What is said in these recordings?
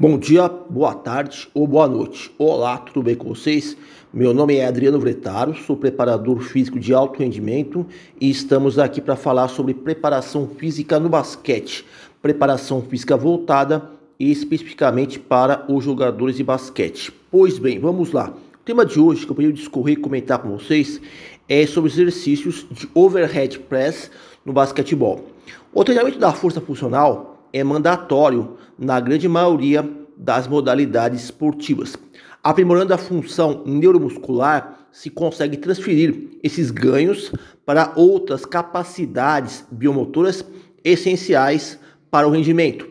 Bom dia, boa tarde ou boa noite. Olá, tudo bem com vocês? Meu nome é Adriano Vretaro, sou preparador físico de alto rendimento e estamos aqui para falar sobre preparação física no basquete. Preparação física voltada especificamente para os jogadores de basquete. Pois bem, vamos lá. O tema de hoje que eu queria discorrer e comentar com vocês é sobre os exercícios de overhead press no basquetebol. O treinamento da força funcional é mandatório na grande maioria das modalidades esportivas. Aprimorando a função neuromuscular, se consegue transferir esses ganhos para outras capacidades biomotoras essenciais para o rendimento.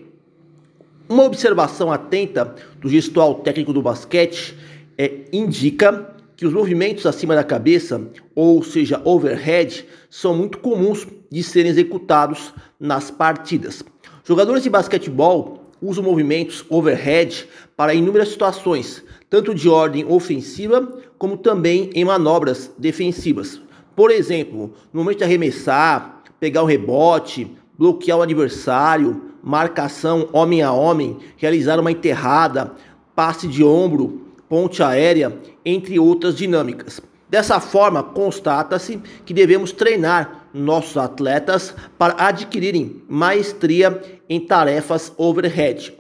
Uma observação atenta do gestual técnico do basquete é, indica que os movimentos acima da cabeça, ou seja, overhead, são muito comuns de serem executados nas partidas. Jogadores de basquetebol usam movimentos overhead para inúmeras situações, tanto de ordem ofensiva como também em manobras defensivas. Por exemplo, no momento de arremessar, pegar o um rebote, bloquear o adversário, marcação homem a homem, realizar uma enterrada, passe de ombro, ponte aérea, entre outras dinâmicas. Dessa forma, constata-se que devemos treinar nossos atletas para adquirirem maestria em tarefas overhead,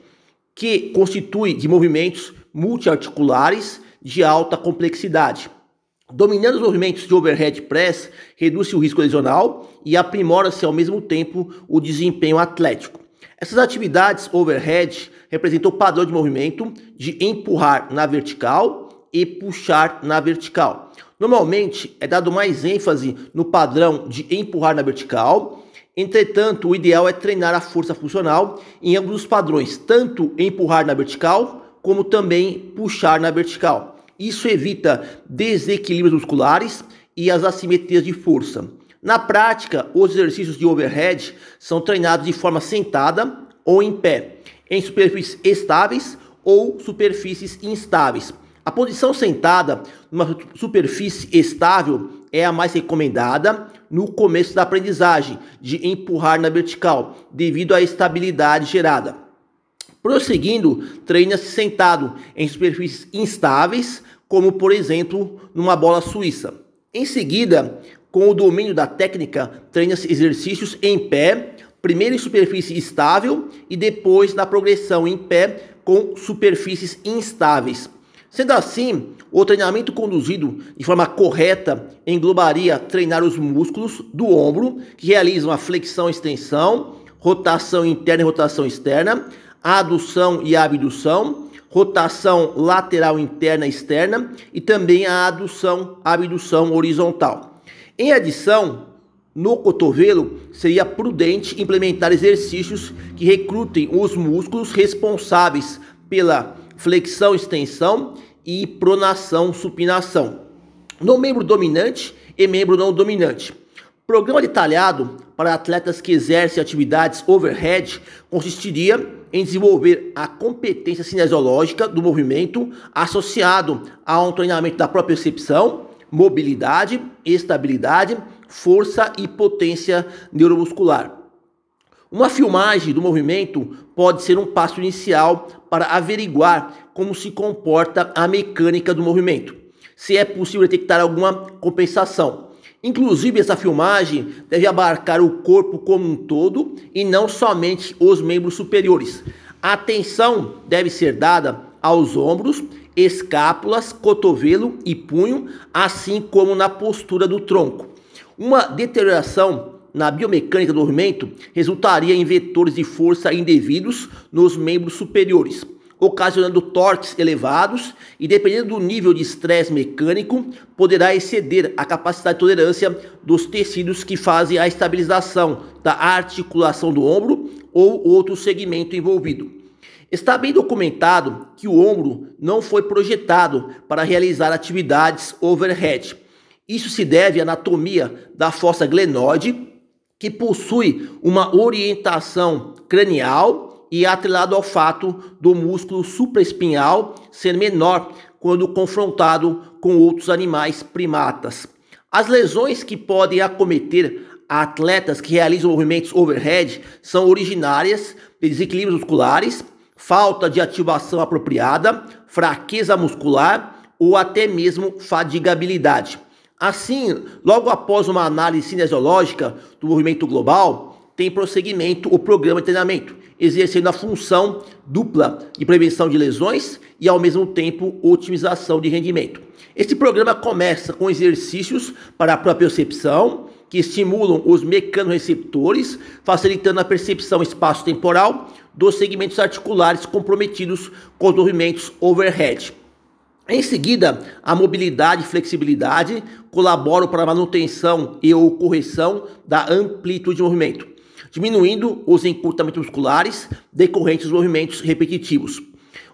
que constitui de movimentos multiarticulares de alta complexidade. Dominando os movimentos de overhead press, reduz o risco lesional e aprimora-se ao mesmo tempo o desempenho atlético. Essas atividades overhead representam o padrão de movimento de empurrar na vertical e puxar na vertical. Normalmente é dado mais ênfase no padrão de empurrar na vertical, entretanto, o ideal é treinar a força funcional em ambos os padrões, tanto empurrar na vertical como também puxar na vertical. Isso evita desequilíbrios musculares e as assimetrias de força. Na prática, os exercícios de overhead são treinados de forma sentada ou em pé, em superfícies estáveis ou superfícies instáveis. A posição sentada numa superfície estável é a mais recomendada no começo da aprendizagem de empurrar na vertical, devido à estabilidade gerada. Prosseguindo, treina-se sentado em superfícies instáveis, como por exemplo numa bola suíça. Em seguida, com o domínio da técnica, treina-se exercícios em pé, primeiro em superfície estável e depois na progressão em pé com superfícies instáveis. Sendo assim, o treinamento conduzido de forma correta englobaria treinar os músculos do ombro, que realizam a flexão e extensão, rotação interna e rotação externa, adução e abdução, rotação lateral interna e externa e também a adução, abdução horizontal. Em adição, no cotovelo, seria prudente implementar exercícios que recrutem os músculos responsáveis pela flexão, extensão e pronação, supinação. No membro dominante e membro não dominante. Programa detalhado para atletas que exercem atividades overhead consistiria em desenvolver a competência cinesiológica do movimento associado a um treinamento da própria percepção, mobilidade, estabilidade, força e potência neuromuscular. Uma filmagem do movimento pode ser um passo inicial para averiguar como se comporta a mecânica do movimento, se é possível detectar alguma compensação. Inclusive, essa filmagem deve abarcar o corpo como um todo e não somente os membros superiores. A atenção deve ser dada aos ombros, escápulas, cotovelo e punho, assim como na postura do tronco. Uma deterioração na biomecânica do movimento resultaria em vetores de força indevidos nos membros superiores, ocasionando torques elevados e, dependendo do nível de estresse mecânico, poderá exceder a capacidade de tolerância dos tecidos que fazem a estabilização da articulação do ombro ou outro segmento envolvido. Está bem documentado que o ombro não foi projetado para realizar atividades overhead. Isso se deve à anatomia da fossa glenoide que possui uma orientação cranial e atrelado ao fato do músculo supraespinhal ser menor quando confrontado com outros animais primatas. As lesões que podem acometer atletas que realizam movimentos overhead são originárias de desequilíbrios musculares, falta de ativação apropriada, fraqueza muscular ou até mesmo fadigabilidade. Assim, logo após uma análise cinesiológica do movimento global, tem prosseguimento o programa de treinamento, exercendo a função dupla de prevenção de lesões e, ao mesmo tempo, otimização de rendimento. Este programa começa com exercícios para a propriocepção, que estimulam os mecanorreceptores, facilitando a percepção espaço-temporal dos segmentos articulares comprometidos com os movimentos overhead. Em seguida, a mobilidade e flexibilidade colaboram para a manutenção e ou correção da amplitude de movimento, diminuindo os encurtamentos musculares decorrentes dos movimentos repetitivos.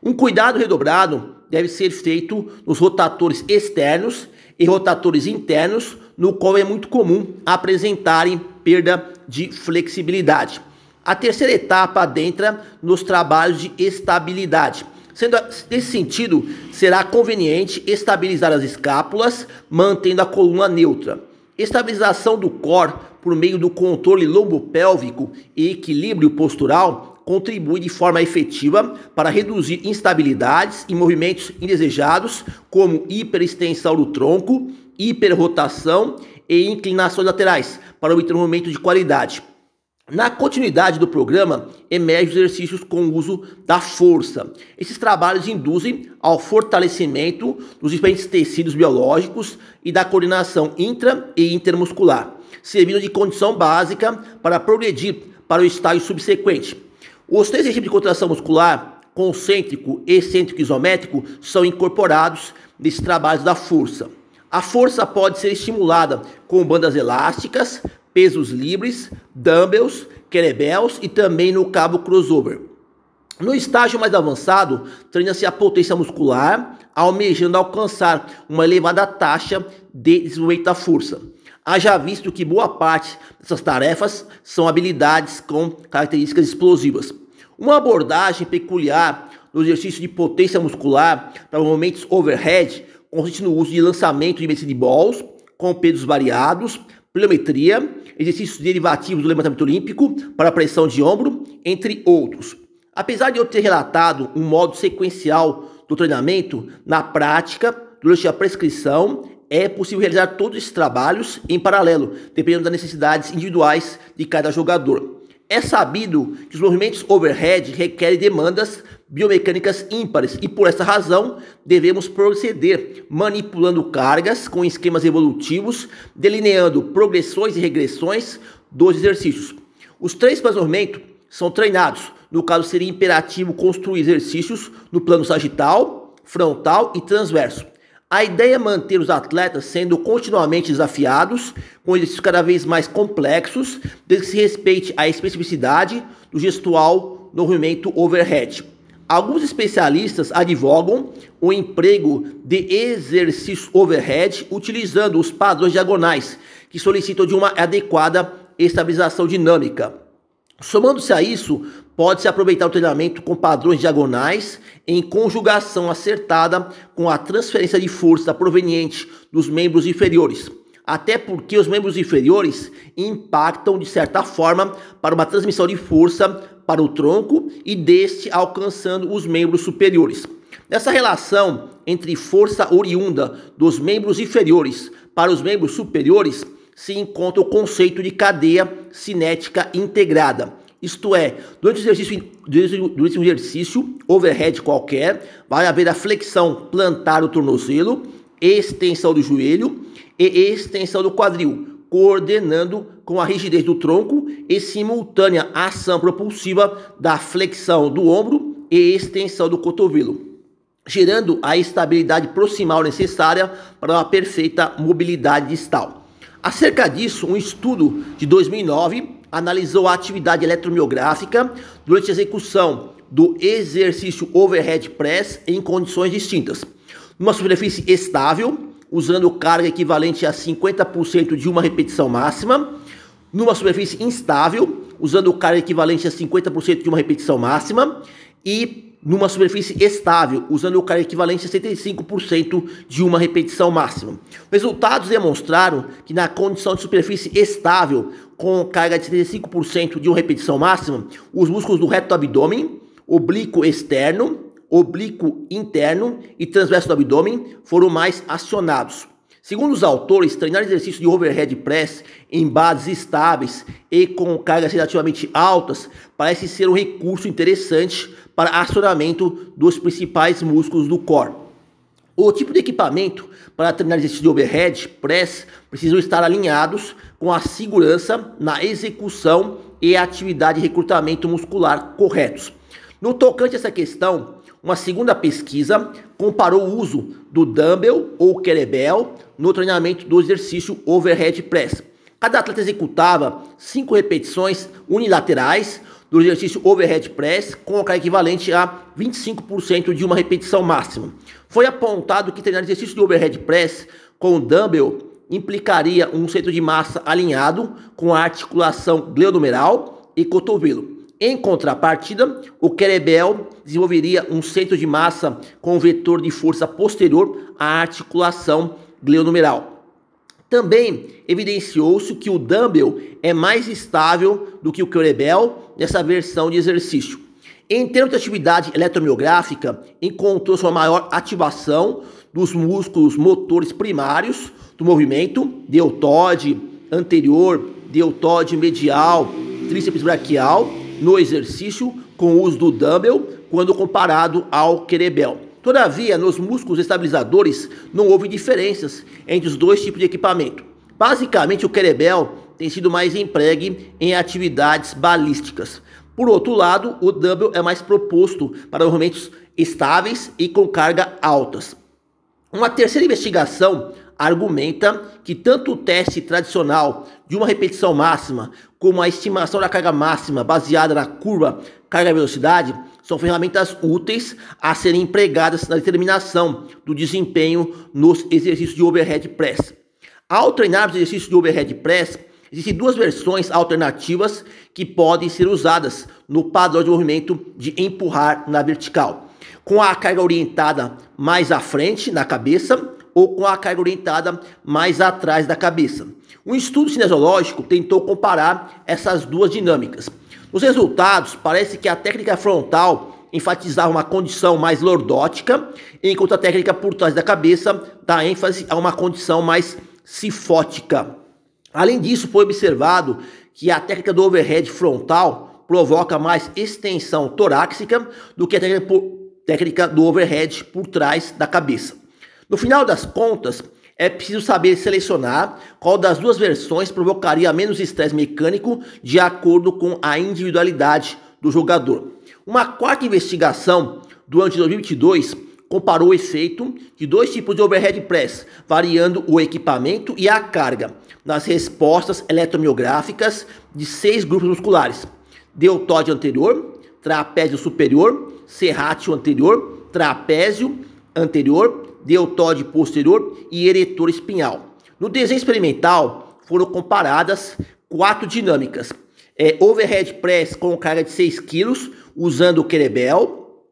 Um cuidado redobrado deve ser feito nos rotatores externos e rotatores internos, no qual é muito comum apresentarem perda de flexibilidade. A terceira etapa adentra nos trabalhos de estabilidade. Sendo nesse sentido, será conveniente estabilizar as escápulas, mantendo a coluna neutra. Estabilização do core por meio do controle lombopélvico e equilíbrio postural contribui de forma efetiva para reduzir instabilidades e movimentos indesejados, como hiperextensão do tronco, hiperrotação e inclinações laterais, para obter um movimento de qualidade. Na continuidade do programa, emergem os exercícios com o uso da força. Esses trabalhos induzem ao fortalecimento dos diferentes tecidos biológicos e da coordenação intra e intermuscular, servindo de condição básica para progredir para o estágio subsequente. Os três regimes de contração muscular, concêntrico, excêntrico e isométrico, são incorporados nesses trabalhos da força. A força pode ser estimulada com bandas elásticas, pesos livres, dumbbells, kettlebells e também no cabo crossover. No estágio mais avançado, treina-se a potência muscular, almejando alcançar uma elevada taxa de desenvolvimento da força. Haja visto que boa parte dessas tarefas são habilidades com características explosivas. Uma abordagem peculiar no exercício de potência muscular para movimentos overhead consiste no uso de lançamento de medicine balls com pesos variados, pliometria, exercícios derivativos do levantamento olímpico para pressão de ombro, entre outros. Apesar de eu ter relatado um modo sequencial do treinamento, na prática, durante a prescrição, é possível realizar todos esses trabalhos em paralelo, dependendo das necessidades individuais de cada jogador. É sabido que os movimentos overhead requerem demandas biomecânicas ímpares e por essa razão devemos proceder manipulando cargas com esquemas evolutivos, delineando progressões e regressões dos exercícios. Os três movimentos são treinados. No caso, seria imperativo construir exercícios no plano sagital, frontal e transverso. A ideia é manter os atletas sendo continuamente desafiados, com exercícios cada vez mais complexos, desde que se respeite a especificidade do gestual no movimento overhead. Alguns especialistas advogam o emprego de exercícios overhead utilizando os padrões diagonais, que solicitam de uma adequada estabilização dinâmica. Somando-se a isso, pode-se aproveitar o treinamento com padrões diagonais em conjugação acertada com a transferência de força proveniente dos membros inferiores. Até porque os membros inferiores impactam de certa forma para uma transmissão de força para o tronco e deste alcançando os membros superiores. Nessa relação entre força oriunda dos membros inferiores para os membros superiores se encontra o conceito de cadeia cinética integrada isto é, durante o exercício, durante um exercício overhead qualquer, vai haver a flexão plantar do tornozelo, extensão do joelho e extensão do quadril, coordenando com a rigidez do tronco e simultânea ação propulsiva da flexão do ombro e extensão do cotovelo, gerando a estabilidade proximal necessária para uma perfeita mobilidade distal. Acerca disso, um estudo de 2009 analisou a atividade eletromiográfica durante a execução do exercício overhead press em condições distintas. Numa superfície estável, usando carga equivalente a 50% de uma repetição máxima. Numa superfície instável, usando carga equivalente a 50% de uma repetição máxima. E numa superfície estável, usando carga equivalente a 75% de uma repetição máxima. Resultados demonstraram que na condição de superfície estável, com carga de 75% de uma repetição máxima, os músculos do reto abdômen, oblíquo externo, oblíquo interno e transverso do abdômen foram mais acionados. Segundo os autores, treinar exercício de overhead press em bases estáveis e com cargas relativamente altas parece ser um recurso interessante para acionamento dos principais músculos do core. O tipo de equipamento para treinar exercício de overhead press precisam estar alinhados com a segurança na execução e atividade de recrutamento muscular corretos. No tocante a essa questão, uma segunda pesquisa comparou o uso do dumbbell ou kettlebell no treinamento do exercício overhead press. Cada atleta executava cinco repetições unilaterais do exercício overhead press com o equivalente a 25% de uma repetição máxima. Foi apontado que treinar exercício de overhead press com o dumbbell implicaria um centro de massa alinhado com a articulação glenomeral e cotovelo. Em contrapartida, o kettlebell desenvolveria um centro de massa com vetor de força posterior à articulação glenomeral. Também evidenciou-se que o dumbbell é mais estável do que o kettlebell nessa versão de exercício. Em termos de atividade eletromiográfica, encontrou-se uma maior ativação dos músculos motores primários do movimento, deltoide anterior, deltoide medial, tríceps braquial, no exercício com o uso do dumbbell quando comparado ao kettlebell. Todavia, nos músculos estabilizadores não houve diferenças entre os dois tipos de equipamento. Basicamente, o kettlebell tem sido mais empregue em atividades balísticas. Por outro lado, o dumbbell é mais proposto para movimentos estáveis e com carga altas. Uma terceira investigação argumenta que tanto o teste tradicional de uma repetição máxima como a estimação da carga máxima baseada na curva carga-velocidade são ferramentas úteis a serem empregadas na determinação do desempenho nos exercícios de overhead press. Ao treinar os exercícios de overhead press, existem duas versões alternativas que podem ser usadas no padrão de movimento de empurrar na vertical. Com a carga orientada mais à frente, na cabeça, ou com a carga orientada mais atrás da cabeça. Um estudo cinesiológico tentou comparar essas duas dinâmicas. Nos resultados, parece que a técnica frontal enfatizava uma condição mais lordótica, enquanto a técnica por trás da cabeça dá ênfase a uma condição mais sifótica. Além disso, foi observado que a técnica do overhead frontal provoca mais extensão torácica do que a técnica, por, técnica do overhead por trás da cabeça. No final das contas, é preciso saber selecionar qual das duas versões provocaria menos estresse mecânico de acordo com a individualidade do jogador. Uma quarta investigação de 2022 comparou o efeito de dois tipos de overhead press, variando o equipamento e a carga, nas respostas eletromiográficas de seis grupos musculares: deltóide anterior, trapézio superior, serrátil anterior, trapézio anterior, deltóide posterior e eretor espinhal. No desenho experimental foram comparadas quatro dinâmicas. É, overhead press com carga de 6 kg usando o kettlebell,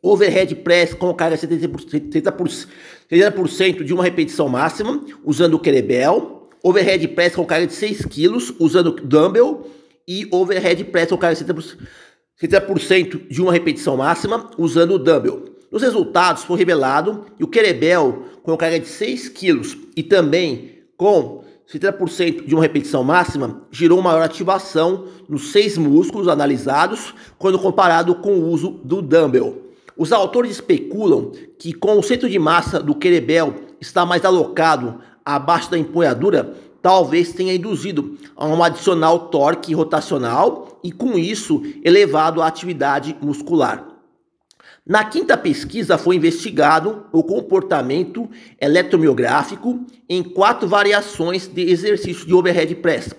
overhead press com carga de 70%, 70 de uma repetição máxima usando o kettlebell, overhead press com carga de 6 kg usando o dumbbell e overhead press com carga de 70%, 70% de uma repetição máxima usando o dumbbell. Nos resultados foi revelado que o Querebel, com carga de 6 kg e também com 70% de uma repetição máxima, gerou maior ativação nos seis músculos analisados quando comparado com o uso do dumbbell. Os autores especulam que com o centro de massa do Querebel está mais alocado abaixo da empunhadura, talvez tenha induzido a um adicional torque rotacional e com isso elevado a atividade muscular. Na quinta pesquisa foi investigado o comportamento eletromiográfico em quatro variações de exercício de overhead press.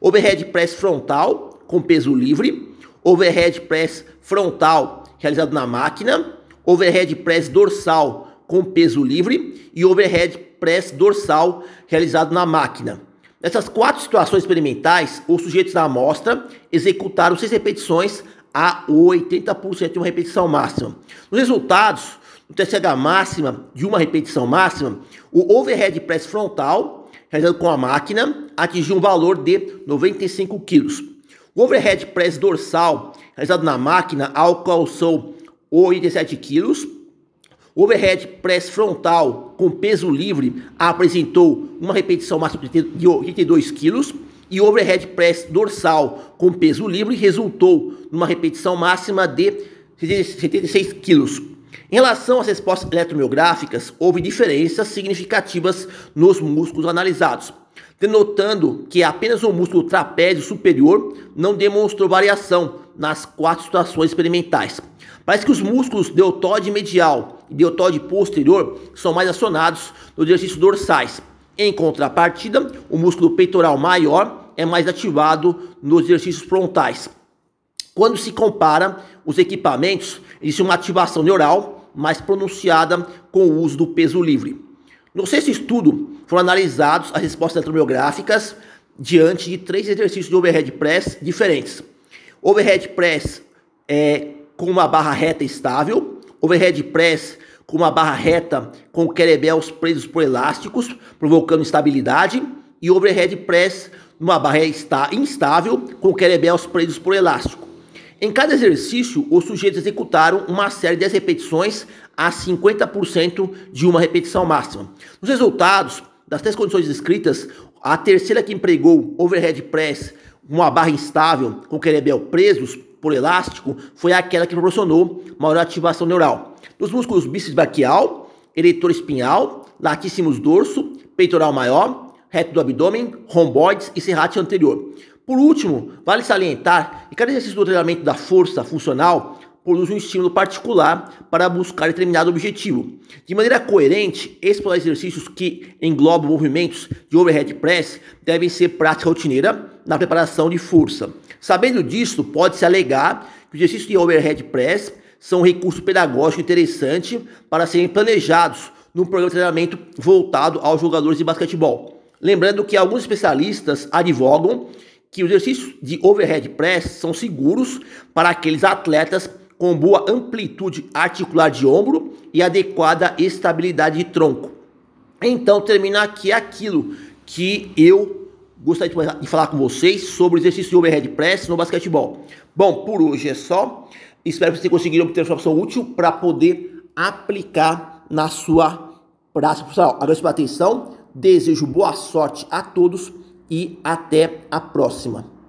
Overhead press frontal com peso livre, overhead press frontal realizado na máquina, overhead press dorsal com peso livre e overhead press dorsal realizado na máquina. Nessas quatro situações experimentais, os sujeitos da amostra executaram seis repetições a 80% de uma repetição máxima. Nos resultados, no TSH máxima de uma repetição máxima, o overhead press frontal, realizado com a máquina, atingiu um valor de 95 kg. O overhead press dorsal, realizado na máquina, alcançou 87 quilos. O overhead press frontal com peso livre apresentou uma repetição máxima de 82 quilos e overhead press dorsal com peso livre resultou numa repetição máxima de 76 quilos. Em relação às respostas eletromiográficas, houve diferenças significativas nos músculos analisados, denotando que apenas o músculo trapézio superior não demonstrou variação nas quatro situações experimentais. Parece que os músculos deltoide medial e deltoide posterior são mais acionados nos exercícios dorsais. Em contrapartida, o músculo peitoral maior é mais ativado nos exercícios frontais. Quando se compara os equipamentos, existe uma ativação neural mais pronunciada com o uso do peso livre. No sexto estudo, foram analisados as respostas eletromiográficas diante de três exercícios de overhead press diferentes. Overhead press é, com uma barra reta estável, overhead press com uma barra reta com querobels presos por elásticos, provocando instabilidade, e overhead press numa barra instável com querobels presos por elástico. Em cada exercício, os sujeitos executaram uma série de 10 repetições a 50% de uma repetição máxima. Nos resultados das três condições descritas, a terceira que empregou overhead press, uma barra instável com querebel presos por elástico, foi aquela que proporcionou maior ativação neural. Nos músculos bíceps braquial, eretor espinhal, latíssimos dorso, peitoral maior, reto do abdômen, romboides e serrate anterior. Por último, vale salientar que cada exercício do treinamento da força funcional produz um estímulo particular para buscar determinado objetivo. De maneira coerente, esses exercícios que englobam movimentos de overhead press devem ser prática rotineira na preparação de força. Sabendo disso, pode-se alegar que os exercícios de overhead press são um recurso pedagógico interessante para serem planejados num programa de treinamento voltado aos jogadores de basquetebol. Lembrando que alguns especialistas advogam que os exercícios de overhead press são seguros para aqueles atletas com boa amplitude articular de ombro e adequada estabilidade de tronco. Então termina aqui aquilo que eu gostaria de falar com vocês sobre o exercício de overhead press no basquetebol. Bom, por hoje é só. Espero que vocês conseguiram obter informação útil para poder aplicar na sua prática profissional. Agradeço pela atenção, desejo boa sorte a todos e até a próxima.